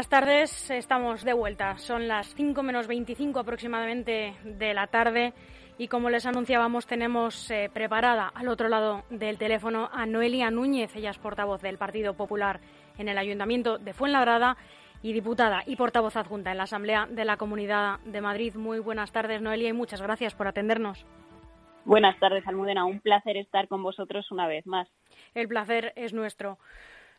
buenas tardes. Estamos de vuelta. Son las 5 menos 25 aproximadamente de la tarde y como les anunciábamos tenemos eh, preparada al otro lado del teléfono a Noelia Núñez, ella es portavoz del Partido Popular en el Ayuntamiento de Fuenlabrada y diputada y portavoz adjunta en la Asamblea de la Comunidad de Madrid. Muy buenas tardes Noelia y muchas gracias por atendernos. Buenas tardes, Almudena. Un placer estar con vosotros una vez más. El placer es nuestro.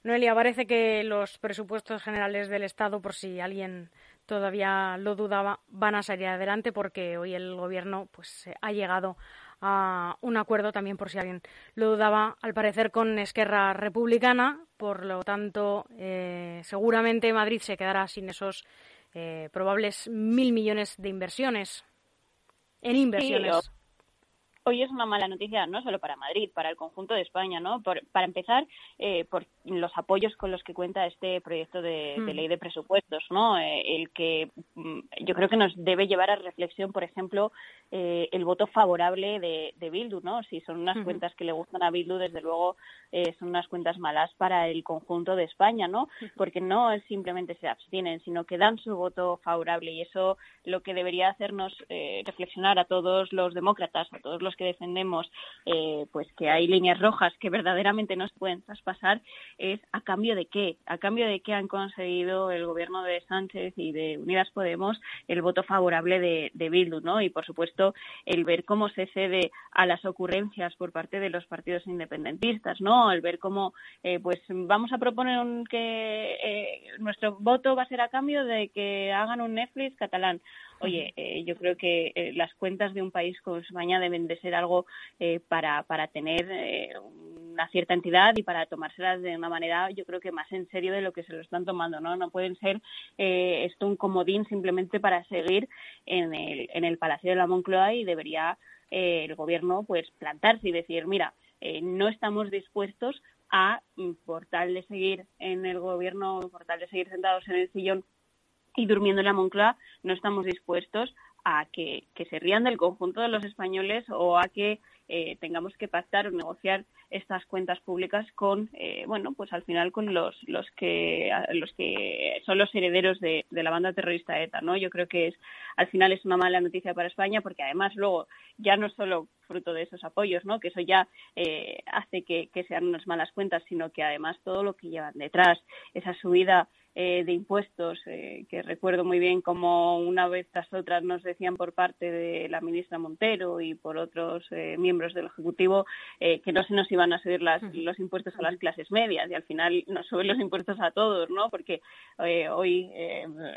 Noelia, parece que los presupuestos generales del Estado, por si alguien todavía lo dudaba, van a salir adelante porque hoy el Gobierno pues, ha llegado a un acuerdo también por si alguien lo dudaba, al parecer con Esquerra Republicana. Por lo tanto, eh, seguramente Madrid se quedará sin esos eh, probables mil millones de inversiones en inversiones hoy es una mala noticia no solo para Madrid, para el conjunto de España, ¿no? para empezar, eh, por los apoyos con los que cuenta este proyecto de, hmm. ley de presupuestos, ¿no? Eh, el que mm, yo creo que nos debe llevar a reflexión, por ejemplo, eh, el voto favorable de, de, Bildu, ¿no? Si son unas cuentas que le gustan a Bildu, desde luego son unas cuentas malas para el conjunto de España, ¿no? Porque no es simplemente se abstienen, sino que dan su voto favorable y eso lo que debería hacernos reflexionar a todos los demócratas, a todos los que defendemos eh, pues que hay líneas rojas que verdaderamente no se pueden traspasar es a cambio de qué, a cambio de qué han conseguido el gobierno de Sánchez y de Unidas Podemos el voto favorable de, de Bildu, ¿no? Y por supuesto el ver cómo se cede a las ocurrencias por parte de los partidos independentistas, ¿no? El ver cómo eh, pues vamos a proponer un, que eh, nuestro voto va a ser a cambio de que hagan un Netflix catalán oye, eh, yo creo que eh, las cuentas de un país como España deben de ser algo eh, para, para tener una cierta entidad y para tomárselas de una manera, yo creo que más en serio de lo que se lo están tomando, ¿no? No pueden ser esto un comodín simplemente para seguir en el, en el Palacio de la Moncloa y debería el gobierno pues plantarse y decir, mira, no estamos dispuestos a, mm, por de seguir en el gobierno, por de seguir sentados en el sillón y durmiendo en la Moncloa no estamos dispuestos a que, se rían del conjunto de los españoles o a que eh, tengamos que pactar o negociar estas cuentas públicas con, eh, bueno, pues al final con los, los, que, los que son los herederos de, la banda terrorista ETA, ¿no? Yo creo que es, al final es una mala noticia para España porque además luego ya no solo fruto de esos apoyos, ¿no? Que eso ya eh, hace que, que sean unas malas cuentas, sino que además todo lo que llevan detrás, esa subida eh, de impuestos, eh, que recuerdo muy bien como una vez tras otra nos decían por parte de la ministra Montero y por otros eh, miembros del Ejecutivo que no se nos iban a subir las, los impuestos a las clases medias y al final nos suben los impuestos a todos, ¿no? Porque hoy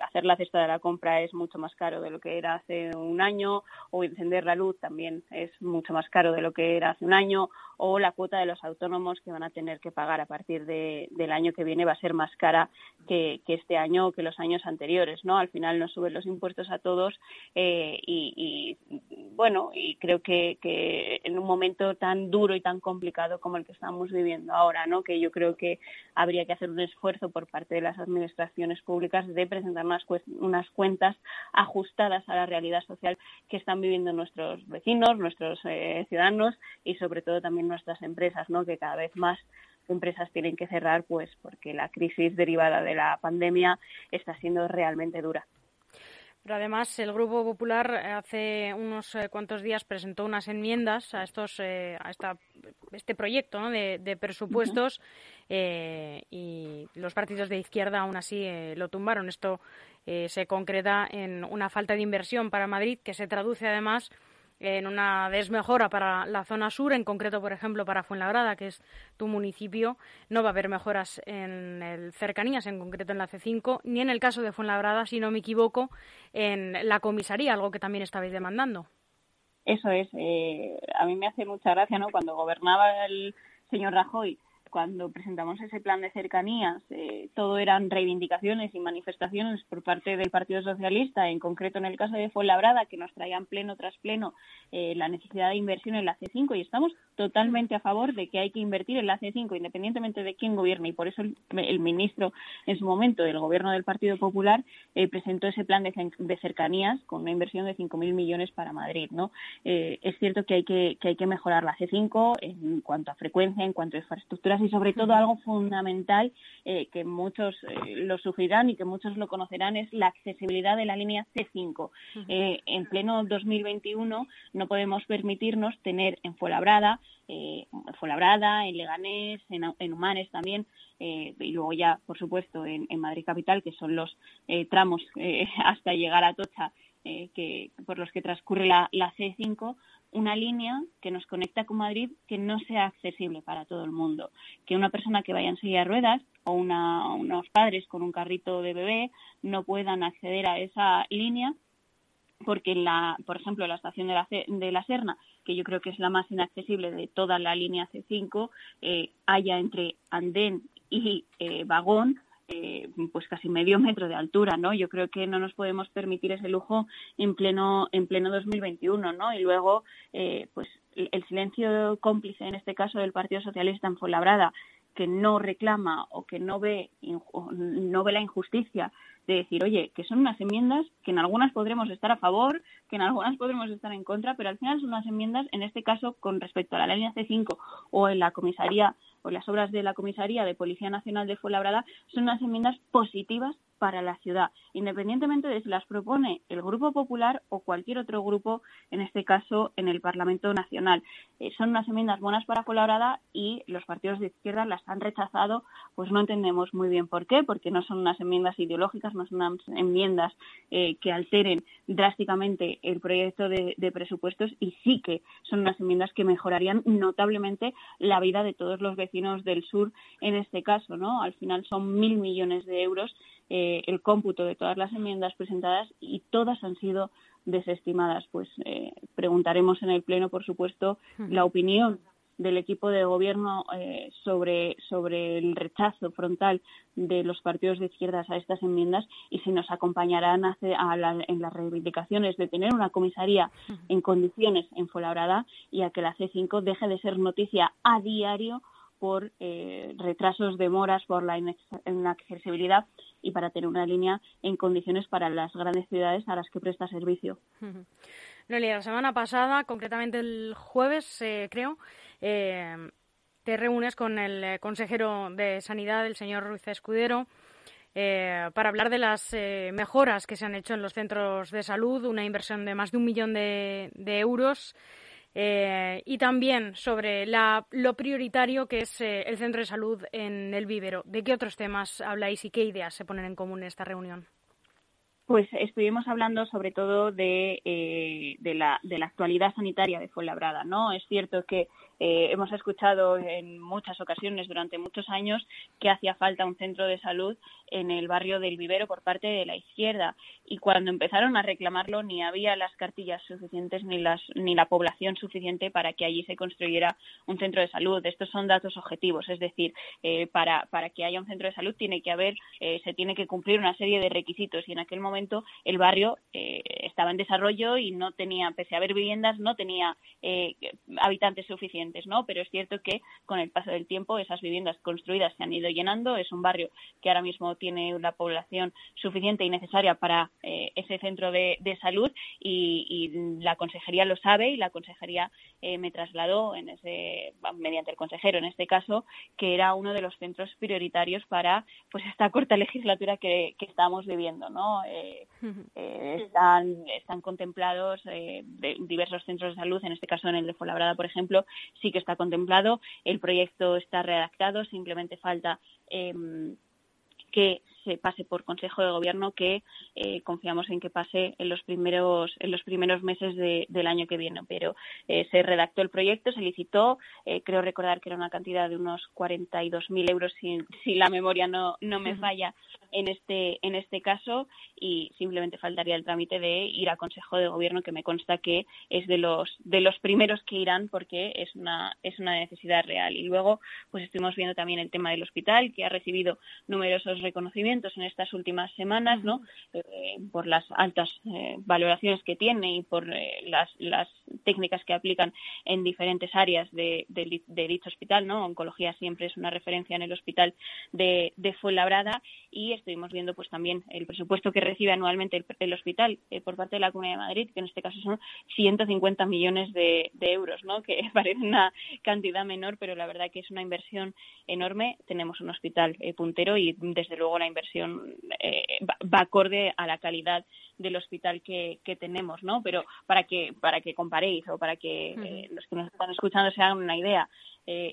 hacer la cesta de la compra es mucho más caro de lo que era hace un año o encender la luz también es mucho más caro de lo que era hace un año o la cuota de los autónomos que van a tener que pagar a partir de, del año que viene va a ser más cara que, este año o que los años anteriores, ¿no? Al final nos suben los impuestos a todos eh, y, bueno, y creo que, que, en un momento tan duro y tan complicado como el que estamos viviendo ahora, ¿no? Que yo creo que habría que hacer un esfuerzo por parte de las administraciones públicas de presentar unas, unas cuentas ajustadas a la realidad social que están viviendo nuestros vecinos, nuestros eh, ciudadanos y sobre todo también nuestras empresas, ¿no? Que cada vez más empresas tienen que cerrar, pues porque la crisis derivada de la pandemia está siendo realmente dura. Pero además el Grupo Popular hace unos eh, cuantos días presentó unas enmiendas a estos eh, a esta, este proyecto de, presupuestos eh, y los partidos de izquierda aún así lo tumbaron. Esto se concreta en una falta de inversión para Madrid que se traduce además en una desmejora para la zona sur, en concreto, por ejemplo, para Fuenlabrada, que es tu municipio, no va a haber mejoras en el cercanías, en concreto en la C5, ni en el caso de Fuenlabrada, si no me equivoco, en la comisaría, algo que también estabais demandando. Eso es. Eh, a mí me hace mucha gracia, ¿no? Cuando gobernaba el señor Rajoy, cuando presentamos ese plan de cercanías, eh, todo eran reivindicaciones y manifestaciones por parte del Partido Socialista, en concreto en el caso de Fuenlabrada, que nos traían pleno tras pleno eh, la necesidad de inversión en la C5 y estamos totalmente a favor de que hay que invertir en la C5 independientemente de quién gobierne y por eso el, ministro en su momento del gobierno del Partido Popular eh, presentó ese plan de, cercanías con una inversión de 5.000 millones para Madrid. ¿no? es cierto que hay que, que hay que mejorar la C5 en cuanto a frecuencia, en cuanto a infraestructuras y sobre todo algo fundamental eh, que muchos eh, lo sufrirán y que muchos lo conocerán es la accesibilidad de la línea C5. Eh, en pleno 2021 no podemos permitirnos tener en Fuenlabrada, en Fuenlabrada, en Leganés, en, Humanes también, y luego ya, por supuesto, en, Madrid Capital, que son los tramos hasta llegar a Tocha que, por los que transcurre la, la C5, una línea que nos conecta con Madrid que no sea accesible para todo el mundo. Que una persona que vaya en silla de ruedas o unos padres con un carrito de bebé no puedan acceder a esa línea porque la, por ejemplo, la estación de la, de la Serna, que yo creo que es la más inaccesible de toda la línea C5, eh, haya entre andén y eh, vagón eh, pues casi medio metro de altura, ¿no? Yo creo que no nos podemos permitir ese lujo en pleno en pleno 2021, ¿no? Y luego, eh, pues el silencio cómplice en este caso del Partido Socialista en Fuenlabrada, que no reclama o que no ve no ve la injusticia de decir, oye, que son unas enmiendas que en algunas podremos estar a favor, que en algunas podremos estar en contra, pero al final son unas enmiendas, en este caso, con respecto a la línea C5 o en la comisaría o las obras de la comisaría de Policía Nacional de Fuenlabrada, son unas enmiendas positivas para la ciudad, independientemente de si las propone el Grupo Popular o cualquier otro grupo, en este caso en el Parlamento Nacional. Eh, son unas enmiendas buenas para Fuenlabrada y los partidos de izquierda las han rechazado, pues no entendemos muy bien por qué, porque no son unas enmiendas ideológicas, no son unas enmiendas eh, que alteren drásticamente el proyecto de, de presupuestos y sí que son unas enmiendas que mejorarían notablemente la vida de todos los vecinos del sur en este caso, ¿no? Al final son mil millones de euros eh, el cómputo de todas las enmiendas presentadas y todas han sido desestimadas. Pues eh, preguntaremos en el Pleno, por supuesto, la opinión del equipo de gobierno eh, sobre, sobre el rechazo frontal de los partidos de izquierdas a estas enmiendas y si nos acompañarán a, en las reivindicaciones de tener una comisaría en condiciones en Fuenlabrada y a que la C5 deje de ser noticia a diario por eh, retrasos, demoras, por la inaccesibilidad y para tener una línea en condiciones para las grandes ciudades a las que presta servicio. La semana pasada, concretamente el jueves, eh, creo, eh, te reúnes con el consejero de Sanidad, el señor Ruiz Escudero, para hablar de las mejoras que se han hecho en los centros de salud, una inversión de más de un millón de euros eh, y también sobre lo prioritario que es eh, el centro de salud en el vivero. ¿De qué otros temas habláis y qué ideas se ponen en común en esta reunión? Pues estuvimos hablando sobre todo de, eh, la, de la actualidad sanitaria de Fuenlabrada, ¿no? Es cierto que eh, hemos escuchado en muchas ocasiones durante muchos años que hacía falta un centro de salud en el barrio del Vivero por parte de la izquierda. Y cuando empezaron a reclamarlo ni había las cartillas suficientes ni las ni la población suficiente para que allí se construyera un centro de salud. Estos son datos objetivos, es decir, eh, para, que haya un centro de salud tiene que haber eh, se tiene que cumplir una serie de requisitos. Y en aquel momento el barrio estaba en desarrollo y no tenía pese a haber viviendas no tenía habitantes suficientes ¿no? Pero es cierto que con el paso del tiempo esas viviendas construidas se han ido llenando. Es un barrio que ahora mismo tiene una población suficiente y necesaria para eh, ese centro de, salud y, la consejería lo sabe y la consejería eh, me trasladó en ese, mediante el consejero en este caso que era uno de los centros prioritarios para pues esta corta legislatura que, estamos viviendo, ¿no? Eh, están, están contemplados diversos centros de salud, en este caso en el de Folabrada, por ejemplo, sí que está contemplado, el proyecto está redactado, simplemente falta em, que se pase por Consejo de Gobierno que eh, confiamos en que pase en los primeros en los primeros meses del año que viene. Pero eh, se redactó el proyecto, se licitó, eh, creo recordar que era una cantidad de unos 42.000 euros si, si la memoria no, no me falla en este en este caso. Y simplemente faltaría el trámite de ir a Consejo de Gobierno que me consta que es de los de los primeros que irán porque es una es una necesidad real. Y luego pues estuvimos viendo también el tema del hospital que ha recibido numerosos reconocimientos en estas últimas semanas, ¿no? Eh, por las altas eh, valoraciones que tiene y por las, las, técnicas que aplican en diferentes áreas de, dicho hospital, ¿no? Oncología siempre es una referencia en el hospital de, de Fuenlabrada y estuvimos viendo pues también el presupuesto que recibe anualmente el, hospital por parte de la Comunidad de Madrid, que en este caso son 150 millones de, euros, ¿no? Que parece una cantidad menor, pero la verdad que es una inversión enorme. Tenemos un hospital eh, puntero y desde luego la inversión eh, va, acorde a la calidad del hospital que, tenemos, ¿no? Pero para que para que comparéis o para que eh, los que nos están escuchando se hagan una idea,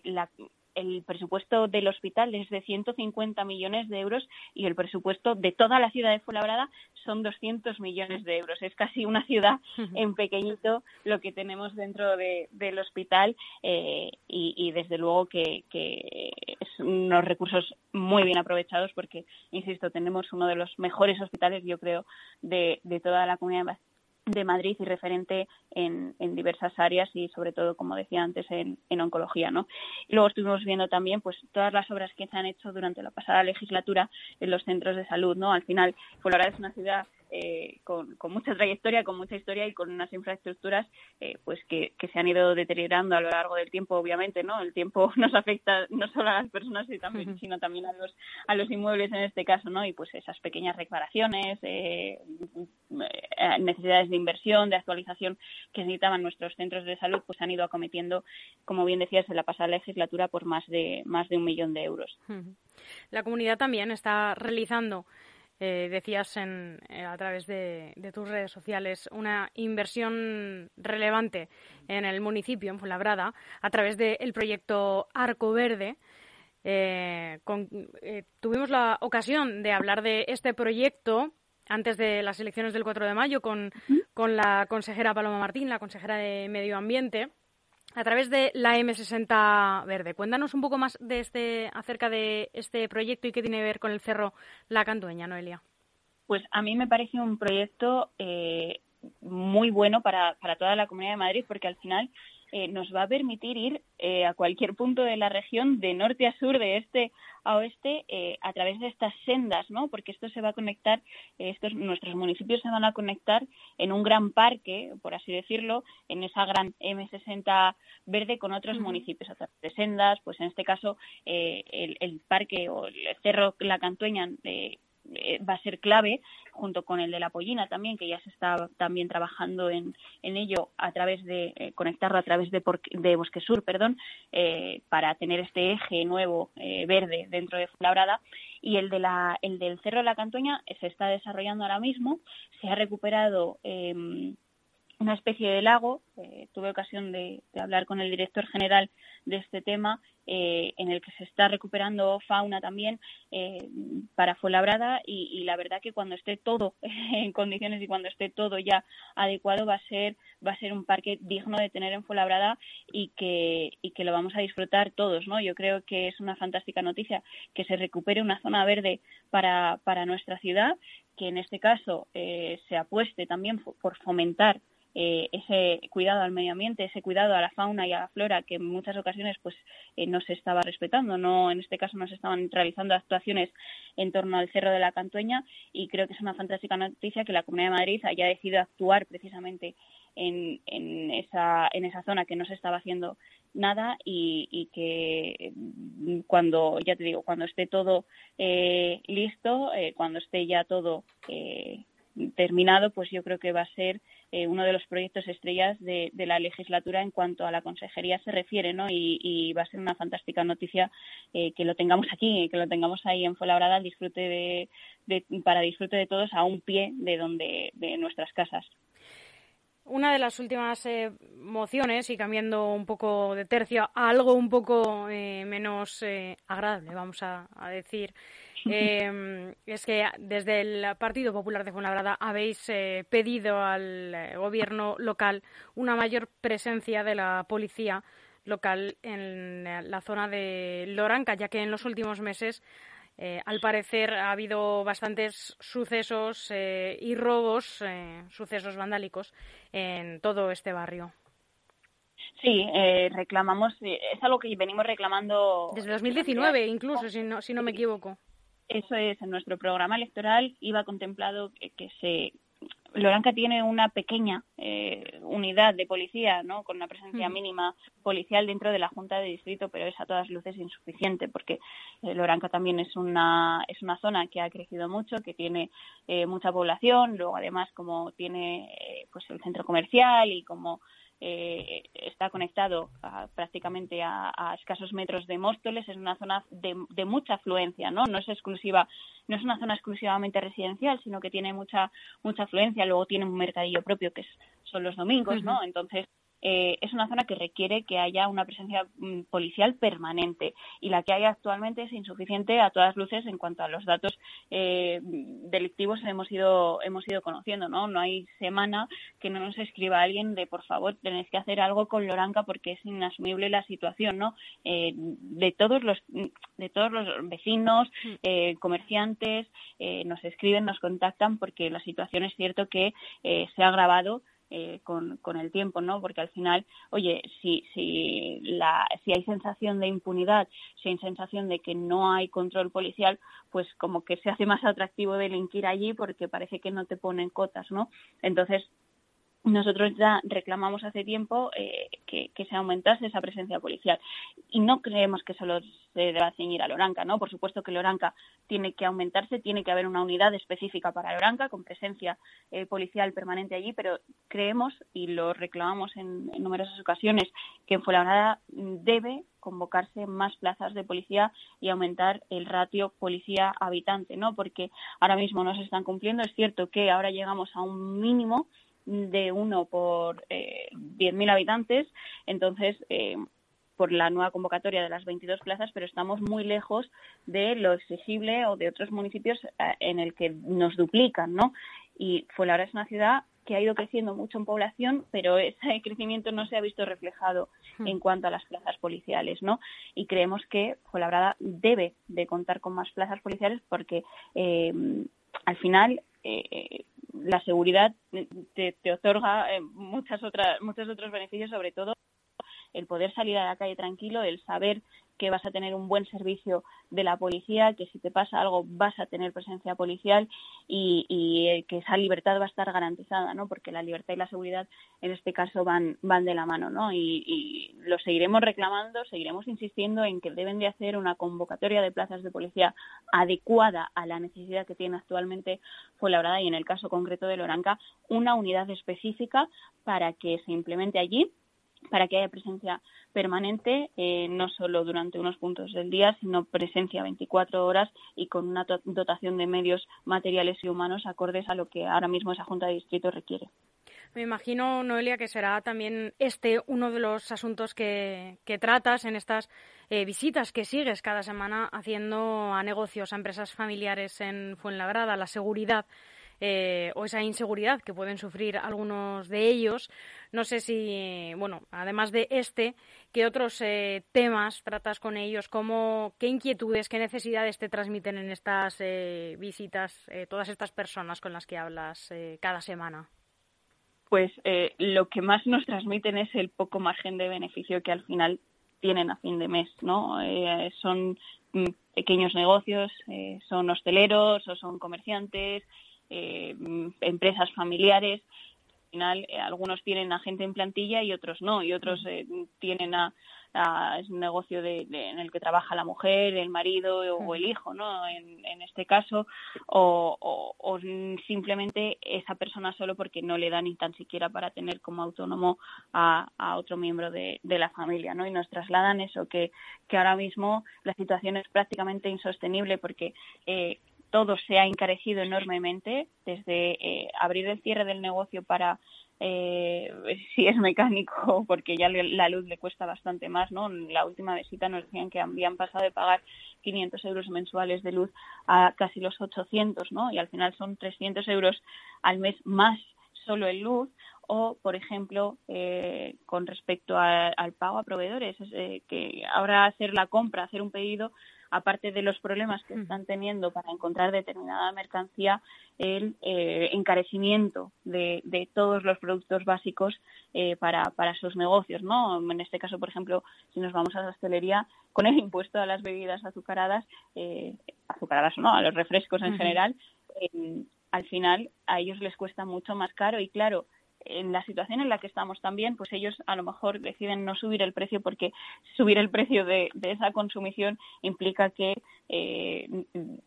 la, el presupuesto del hospital es de 150 millones de euros y el presupuesto de toda la ciudad de Fuenlabrada son 200 millones de euros. Es casi una ciudad en pequeñito lo que tenemos dentro del hospital eh, y, desde luego que, es unos recursos muy bien aprovechados porque, insisto, tenemos uno de los mejores hospitales, yo creo, de, de toda la comunidad de Madrid y referente en, en, diversas áreas y sobre todo, como decía antes, en, en, oncología. ¿no? Y luego estuvimos viendo también pues todas las obras que se han hecho durante la pasada legislatura en los centros de salud. ¿no? Al final, Colorado es una ciudad eh, con, mucha trayectoria, con mucha historia y con unas infraestructuras eh, pues que, se han ido deteriorando a lo largo del tiempo, obviamente, ¿no? El tiempo nos afecta no solo a las personas sino también a los a los inmuebles en este caso, ¿no? Y pues esas pequeñas reparaciones, eh, necesidades de inversión, de actualización que necesitaban nuestros centros de salud, pues han ido acometiendo, como bien decías, en la pasada legislatura por más de más de un millón de euros. La comunidad también está realizando eh, decías en, eh, a través de, tus redes sociales, una inversión relevante en el municipio, en Fuenlabrada, a través del proyecto Arco Verde. Eh, tuvimos la ocasión de hablar de este proyecto antes de las elecciones del 4 de mayo con, con la consejera Paloma Martín, la consejera de Medio Ambiente a través de la M60 Verde. Cuéntanos un poco más de este, acerca de este proyecto y qué tiene que ver con el Cerro La Cantueña, Noelia. Pues a mí me parece un proyecto eh, muy bueno para, para toda la Comunidad de Madrid porque al final eh, nos va a permitir ir eh, a cualquier punto de la región, de norte a sur, de este a oeste, eh, a través de estas sendas, ¿no? Porque esto se va a conectar, estos nuestros municipios se van a conectar en un gran parque, por así decirlo, en esa gran M60 verde con otros municipios a través de sendas, pues en este caso el, el, parque o el cerro La Cantueña eh, va a ser clave, junto con el de la Pollina también, que ya se está también trabajando en, en ello a través de eh, conectarlo a través de, de Bosque Sur, perdón, eh, para tener este eje nuevo verde dentro de Fuenlabrada. Y el, de la, el del Cerro de la Cantoña se está desarrollando ahora mismo, se ha recuperado em, una especie de lago. tuve ocasión de, hablar con el director general de este tema eh, en el que se está recuperando fauna también eh, para Fuenlabrada y, y, la verdad que cuando esté todo en condiciones y cuando esté todo ya adecuado va a ser va a ser un parque digno de tener en Fuenlabrada y que y que lo vamos a disfrutar todos no yo creo que es una fantástica noticia que se recupere una zona verde para para nuestra ciudad que en este caso eh, se apueste también por fomentar eh, ese cuidado al medio ambiente, ese cuidado a la fauna y a la flora que en muchas ocasiones pues eh, no se estaba respetando, no en este caso no se estaban realizando actuaciones en torno al Cerro de la Cantueña y creo que es una fantástica noticia que la Comunidad de Madrid haya decidido actuar precisamente en, en, esa, en esa zona que no se estaba haciendo nada y, que cuando, ya te digo, cuando esté todo eh, listo, cuando esté ya todo terminado, pues yo creo que va a ser eh, uno de los proyectos estrellas de, la legislatura en cuanto a la consejería se refiere, ¿no? Y, va a ser una fantástica noticia eh, que lo tengamos aquí, que lo tengamos ahí en Fuenlabrada, disfrute de, para disfrute de todos a un pie de donde de nuestras casas. Una de las últimas eh, mociones, y cambiando un poco de tercio a algo un poco menos agradable, vamos a decir, eh, es que desde el Partido Popular de Fuenlabrada habéis eh, pedido al eh, gobierno local una mayor presencia de la policía local en la zona de Loranca, ya que en los últimos meses eh, al parecer ha habido bastantes sucesos y robos, sucesos vandálicos en todo este barrio. Sí, reclamamos, es algo que venimos reclamando. Desde 2019 incluso, si no, si no me equivoco. Eso es, en nuestro programa electoral iba contemplado que se Loranca tiene una pequeña eh, unidad de policía, ¿no? Con una presencia mínima policial dentro de la Junta de Distrito, pero es a todas luces insuficiente porque eh, Loranca también es una es una zona que ha crecido mucho, que tiene eh, mucha población, luego además como tiene pues el centro comercial y como eh, está conectado prácticamente a, escasos metros de Móstoles, es una zona de, mucha afluencia, ¿no? No es exclusiva, no es una zona exclusivamente residencial, sino que tiene mucha mucha afluencia, luego tiene un mercadillo propio que son los domingos, ¿no? Entonces eh, es una zona que requiere que haya una presencia mm, policial permanente y la que hay actualmente es insuficiente a todas luces en cuanto a los datos eh, delictivos hemos ido hemos ido conociendo no no hay semana que no nos escriba alguien de por favor tenéis que hacer algo con Loranca porque es inasumible la situación no eh, de todos los de todos los vecinos mm. comerciantes nos escriben nos contactan porque la situación es cierto que se ha agravado eh, con, con, el tiempo, ¿no? Porque al final, oye, si, si, la, si hay sensación de impunidad, si hay sensación de que no hay control policial, pues como que se hace más atractivo delinquir allí porque parece que no te ponen cotas, ¿no? Entonces, nosotros ya reclamamos hace tiempo eh, que, se aumentase esa presencia policial y no creemos que solo se deba ceñir a Loranca, ¿no? Por supuesto que Loranca tiene que aumentarse, tiene que haber una unidad específica para Loranca con presencia eh, policial permanente allí, pero creemos y lo reclamamos en, numerosas ocasiones que en Fuenlabrada debe convocarse más plazas de policía y aumentar el ratio policía habitante, ¿no? Porque ahora mismo no se están cumpliendo. Es cierto que ahora llegamos a un mínimo de uno por eh, 10.000 habitantes, entonces eh, por la nueva convocatoria de las 22 plazas, pero estamos muy lejos de lo exigible o de otros municipios eh, en el que nos duplican, ¿no? Y Fuenlabrada es una ciudad que ha ido creciendo mucho en población, pero ese crecimiento no se ha visto reflejado hmm. en cuanto a las plazas policiales, ¿no? Y creemos que Fuenlabrada debe de contar con más plazas policiales porque eh, al final eh, la seguridad te, te otorga eh, muchas otras, muchos otros beneficios, sobre todo el poder salir a la calle tranquilo, el saber que vas a tener un buen servicio de la policía, que si te pasa algo vas a tener presencia policial y, que esa libertad va a estar garantizada, ¿no? Porque la libertad y la seguridad en este caso van, van de la mano, ¿no? Y, y lo seguiremos reclamando, seguiremos insistiendo en que deben de hacer una convocatoria de plazas de policía adecuada a la necesidad que tiene actualmente Fuenlabrada y en el caso concreto de Loranca, una unidad específica para que se implemente allí para que haya presencia permanente, eh, no solo durante unos puntos del día, sino presencia 24 horas y con una dotación de medios materiales y humanos acordes a lo que ahora mismo esa Junta de Distrito requiere. Me imagino, Noelia, que será también este uno de los asuntos que, tratas en estas eh, visitas que sigues cada semana haciendo a negocios, a empresas familiares en Fuenlabrada, la seguridad eh, o esa inseguridad que pueden sufrir algunos de ellos. No sé si, bueno, además de este, ¿qué otros eh, temas tratas con ellos? ¿Cómo, ¿Qué inquietudes, qué necesidades te transmiten en estas eh, visitas todas estas personas con las que hablas cada semana? Pues lo que más nos transmiten es el poco margen de beneficio que al final tienen a fin de mes, ¿no? son mm, pequeños negocios, son hosteleros o son comerciantes, eh, empresas familiares. Al final, eh, algunos tienen a gente en plantilla y otros no, y otros eh, tienen a, es un negocio de, en el que trabaja la mujer, el marido o el hijo, ¿no? En, este caso, o, o, simplemente esa persona solo porque no le da ni tan siquiera para tener como autónomo a, a otro miembro de, de, la familia, ¿no? Y nos trasladan eso, que, que ahora mismo la situación es prácticamente insostenible porque eh, todo se ha encarecido enormemente, desde eh, abrir el cierre del negocio para eh, si es mecánico, porque ya la luz le cuesta bastante más, ¿no? En la última visita nos decían que habían pasado de pagar 500 euros mensuales de luz a casi los 800, ¿no? Y al final son 300 euros al mes más solo en luz o, por ejemplo, eh, con respecto al pago a proveedores, que ahora hacer la compra, hacer un pedido, aparte de los problemas que están teniendo para encontrar determinada mercancía, el eh, encarecimiento de, de, todos los productos básicos eh, para, para sus negocios, ¿no? En este caso, por ejemplo, si nos vamos a la hostelería, con el impuesto a las bebidas azucaradas, eh, azucaradas o no, a los refrescos en general, al final a ellos les cuesta mucho más caro y claro, en la situación en la que estamos también, pues ellos a lo mejor deciden no subir el precio porque subir el precio de, esa consumición implica que eh,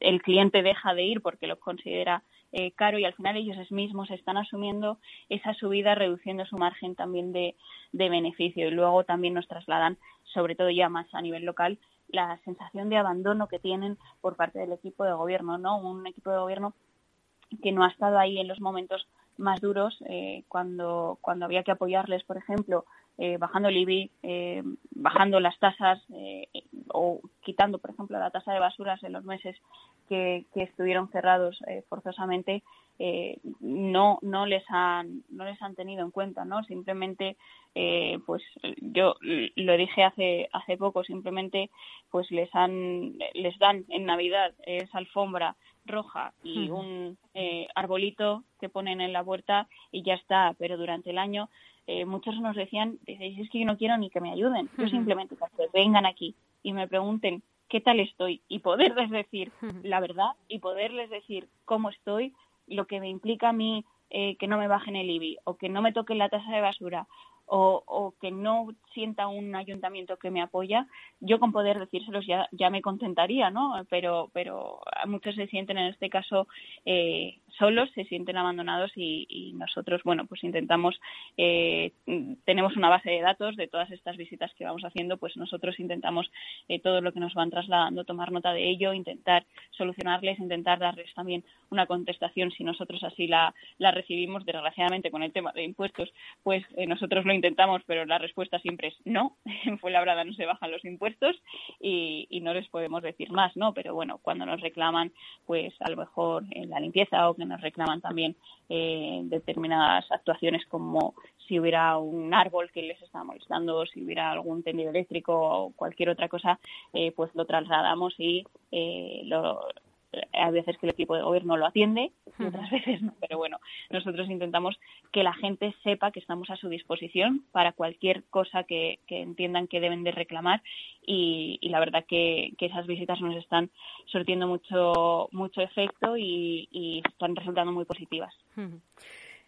el cliente deja de ir porque lo considera eh, caro y al final ellos mismos están asumiendo esa subida reduciendo su margen también de, de beneficio y luego también nos trasladan, sobre todo ya más a nivel local, la sensación de abandono que tienen por parte del equipo de gobierno, ¿no? Un equipo de gobierno que no ha estado ahí en los momentos más duros eh, cuando, cuando había que apoyarles, por ejemplo, eh, bajando el IBI, eh, bajando las tasas o quitando, por ejemplo, la tasa de basuras en los meses que, que estuvieron cerrados forzosamente, no no les han no les han tenido en cuenta, ¿no? Simplemente, pues yo lo dije hace hace poco, simplemente, pues les han les dan en Navidad esa alfombra roja y un eh, arbolito que ponen en la puerta y ya está. Pero durante el año eh, muchos nos decían, es que yo no quiero ni que me ayuden, yo simplemente que vengan aquí y me pregunten qué tal estoy y poderles decir la verdad y poderles decir cómo estoy, lo que me implica a mí eh, que no me bajen el IBI o que no me toquen la tasa de basura o, o, que no sienta un ayuntamiento que me apoya, yo con poder decírselos ya, ya me contentaría, ¿no? Pero, pero muchos se sienten en este caso eh, solos, se sienten abandonados y, nosotros, bueno, pues intentamos, eh, tenemos una base de datos de todas estas visitas que vamos haciendo, pues nosotros intentamos eh, todo lo que nos van trasladando, tomar nota de ello, intentar solucionarles, intentar darles también una contestación si nosotros así la, la recibimos. Desgraciadamente con el tema de impuestos, pues nosotros lo intentamos, pero la respuesta siempre no. En Fuenlabrada no se bajan los impuestos y, y no les podemos decir más, ¿no? Pero bueno, cuando nos reclaman, pues a lo mejor en la limpieza o que nos reclaman también eh, determinadas actuaciones como si hubiera un árbol que les está molestando, si hubiera algún tendido eléctrico o cualquier otra cosa, eh, pues lo trasladamos y eh, lo, hay veces que el equipo de gobierno lo atiende y otras veces no, pero bueno, nosotros intentamos que la gente sepa que estamos a su disposición para cualquier cosa que, que entiendan que deben de reclamar y, y la verdad que, que, esas visitas nos están surtiendo mucho, mucho efecto y, y están resultando muy positivas.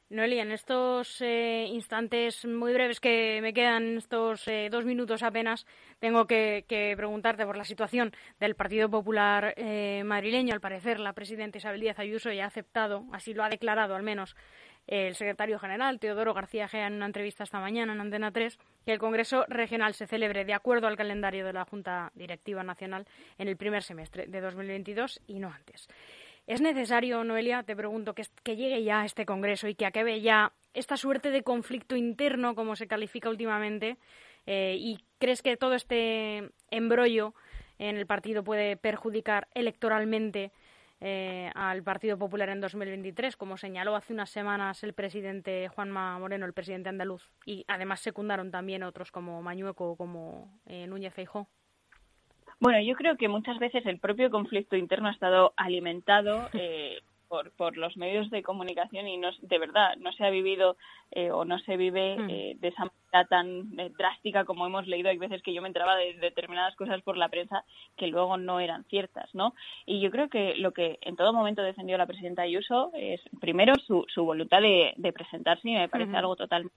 Noelia, en estos eh, instantes muy breves que me quedan, estos eh, dos minutos apenas, tengo que, preguntarte por la situación del Partido Popular eh, madrileño. Al parecer, la presidenta Isabel Díaz Ayuso ya ha aceptado, así lo ha declarado al menos el secretario general, Teodoro García Gea, en una entrevista esta mañana en Antena 3, que el Congreso Regional se celebre de acuerdo al calendario de la Junta Directiva Nacional en el primer semestre de 2022 y no antes. ¿Es necesario, Noelia, te pregunto, que, llegue ya este Congreso y que acabe ya esta suerte de conflicto interno, como se califica últimamente? Eh, ¿Y crees que todo este embrollo en el partido puede perjudicar electoralmente eh, al Partido Popular en 2023, como señaló hace unas semanas el presidente Juanma Moreno, el presidente andaluz, y además secundaron también otros como Mañueco o como eh, Núñez Feijó? Bueno, yo creo que muchas veces el propio conflicto interno ha estado alimentado eh, por, por los medios de comunicación y no, de verdad no se ha vivido eh, o no se vive mm. eh, de esa manera tan eh, drástica como hemos leído. Hay veces que yo me entraba de determinadas cosas por la prensa que luego no eran ciertas, ¿no? Y yo creo que lo que en todo momento defendió la presidenta Ayuso es primero su, su voluntad de, de presentarse y me parece algo total,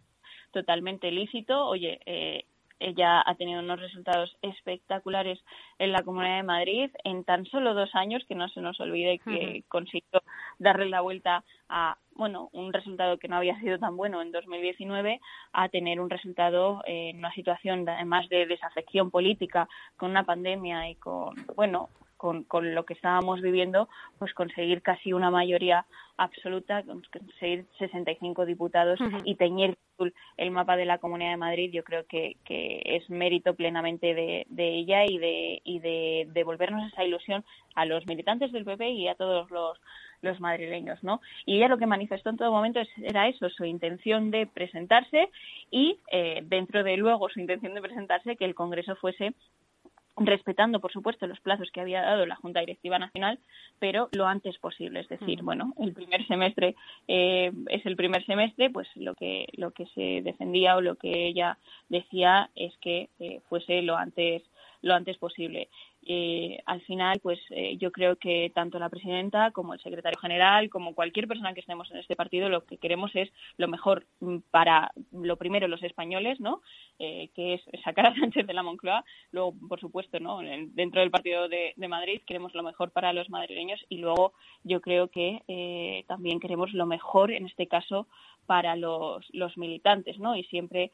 totalmente lícito. Oye, eh, ella ha tenido unos resultados espectaculares en la Comunidad de Madrid en tan solo dos años, que no se nos olvide que consiguió darle la vuelta a bueno un resultado que no había sido tan bueno en 2019 a tener un resultado en una situación además de desafección política con una pandemia y con bueno con, con lo que estábamos viviendo, pues conseguir casi una mayoría absoluta, conseguir 65 diputados y teñir el mapa de la Comunidad de Madrid, yo creo que, que es mérito plenamente de, ella y de, y de devolvernos esa ilusión a los militantes del PP y a todos los los madrileños, ¿no? Y ella lo que manifestó en todo momento era eso, su intención de presentarse y eh, dentro de luego su intención de presentarse que el Congreso fuese respetando, por supuesto, los plazos que había dado la Junta Directiva Nacional, pero lo antes posible. Es decir, bueno, el primer semestre eh, es el primer semestre, pues lo que lo que se defendía o lo que ella decía es que eh, fuese lo antes lo antes posible. Eh, al final, pues eh, yo creo que tanto la presidenta como el secretario general, como cualquier persona que estemos en este partido, lo que queremos es lo mejor mm, para, lo primero, los españoles, ¿no? Eh, que es sacar a Sánchez de la Moncloa. Luego, por supuesto, ¿no? Dentro del partido de, Madrid queremos lo mejor para los madrileños y luego yo creo que también queremos lo mejor, en este caso, para los, los militantes, ¿no? Y siempre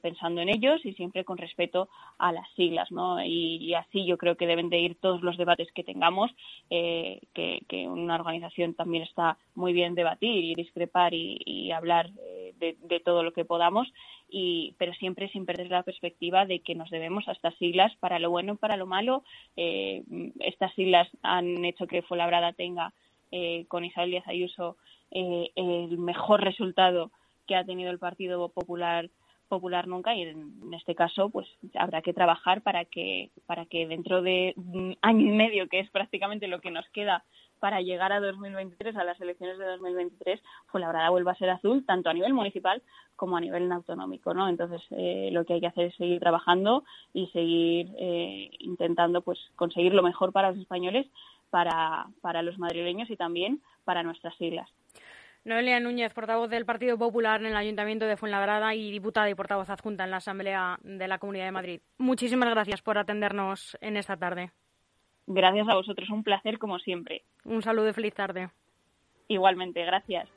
pensando en ellos y siempre con respeto a las siglas, ¿no? Y, así yo creo que deben de ir todos los debates que tengamos, eh, que, una organización también está muy bien debatir y discrepar y, hablar eh, de, todo lo que podamos, y, pero siempre sin perder la perspectiva de que nos debemos a estas siglas para lo bueno y para lo malo. estas siglas han hecho que Fuenlabrada tenga con Isabel Díaz Ayuso eh, el mejor resultado que ha tenido el Partido Popular popular nunca y en este caso pues habrá que trabajar para que para que dentro de un año y medio que es prácticamente lo que nos queda para llegar a 2023 a las elecciones de 2023 Fuenlabrada vuelva a ser azul tanto a nivel municipal como a nivel autonómico no entonces eh, lo que hay que hacer es seguir trabajando y seguir eh, intentando pues conseguir lo mejor para los españoles para para los madrileños y también para nuestras siglas Noelia Núñez, portavoz del Partido Popular en el Ayuntamiento de Fuenlabrada y diputada y portavoz adjunta en la Asamblea de la Comunidad de Madrid. Muchísimas gracias por atendernos en esta tarde. Gracias a vosotros, un placer como siempre. Un saludo y feliz tarde. Igualmente, gracias.